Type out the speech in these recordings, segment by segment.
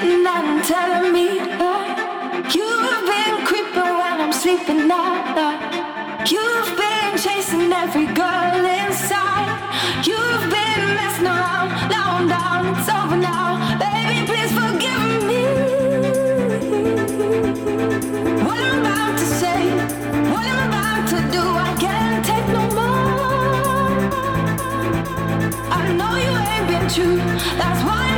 sitting and telling me that you've been creeping when I'm sleeping out. You've been chasing every girl inside. You've been messing around, now I'm down, it's over now. Baby, please forgive me. What I'm about to say, what I'm about to do, I can't take no more. I know you ain't been true, that's why.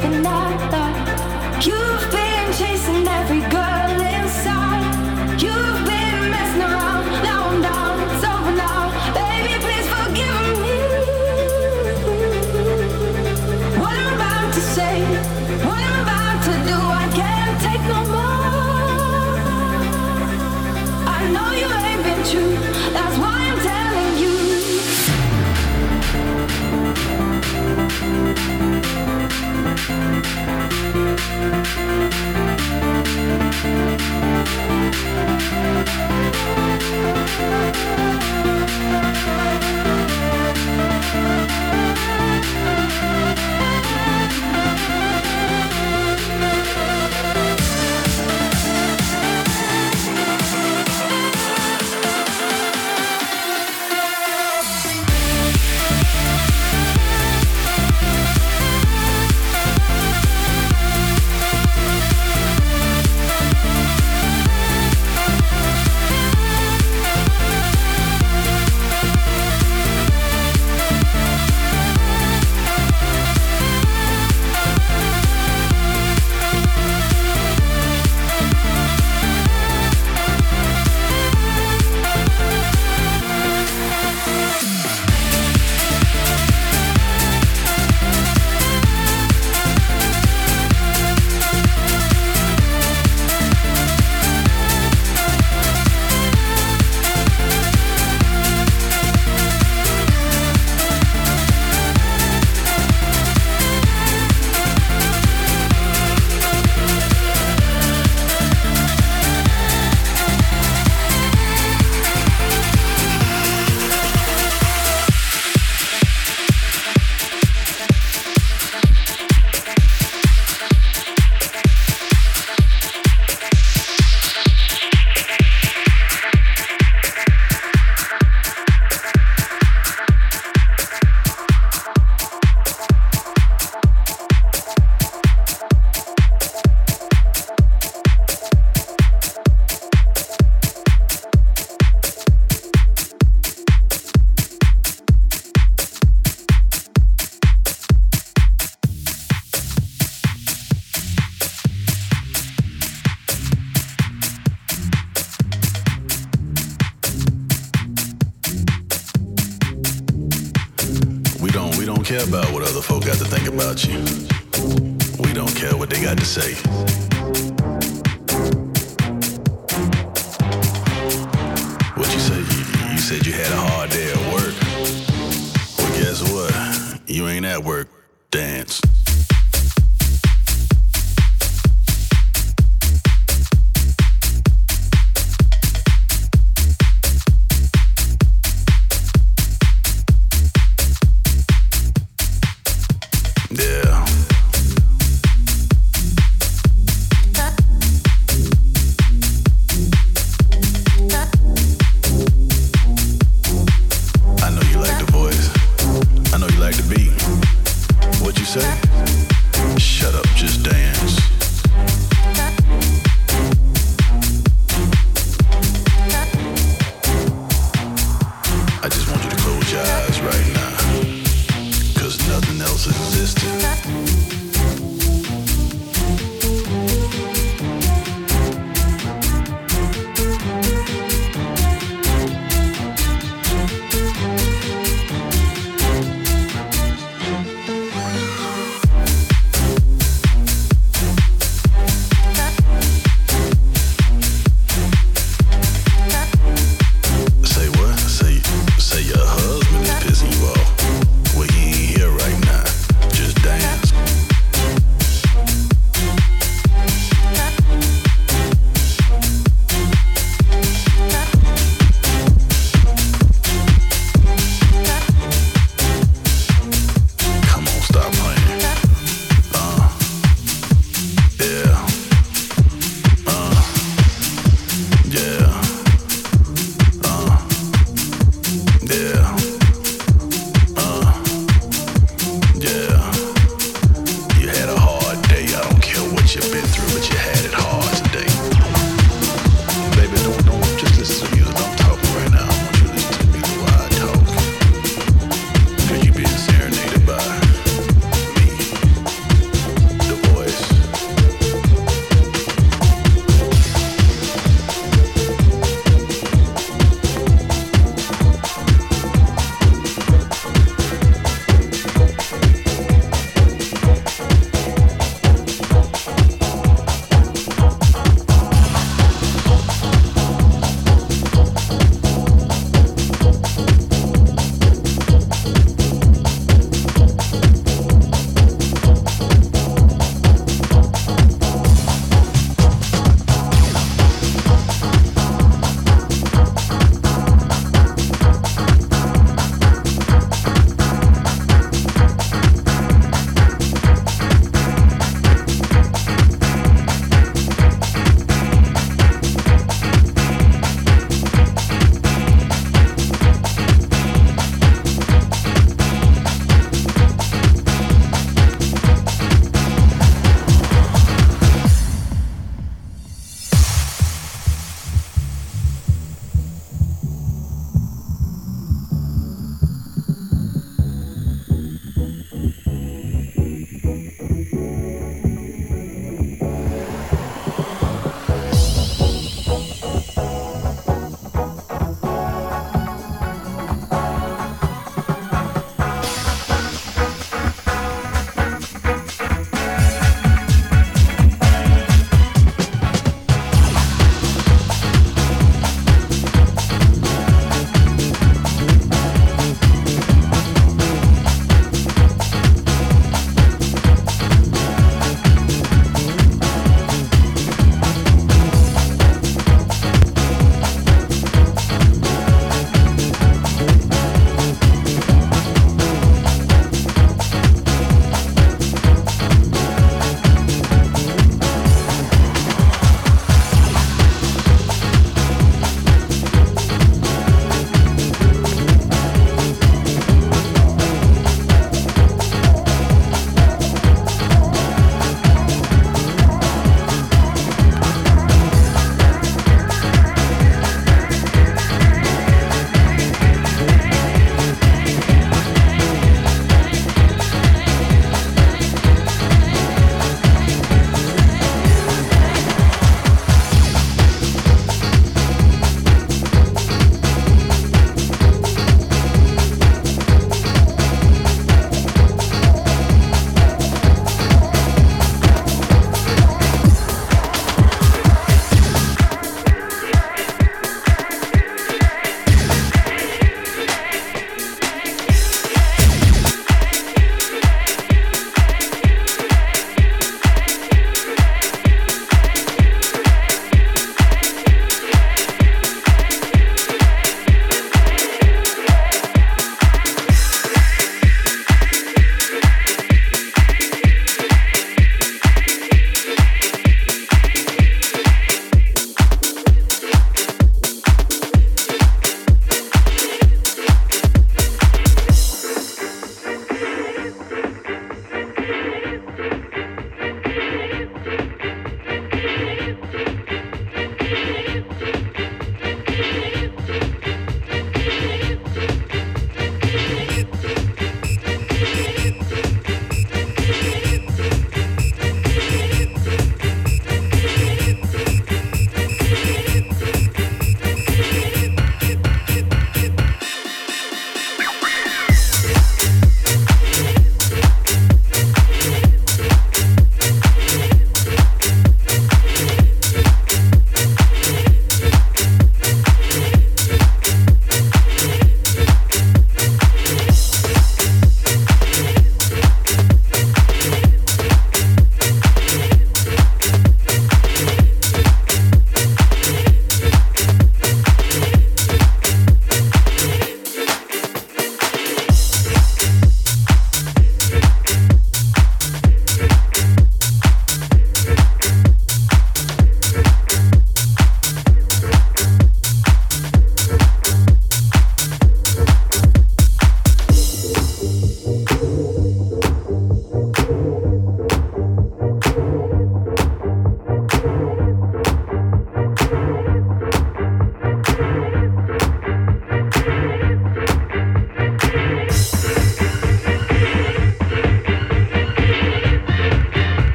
and I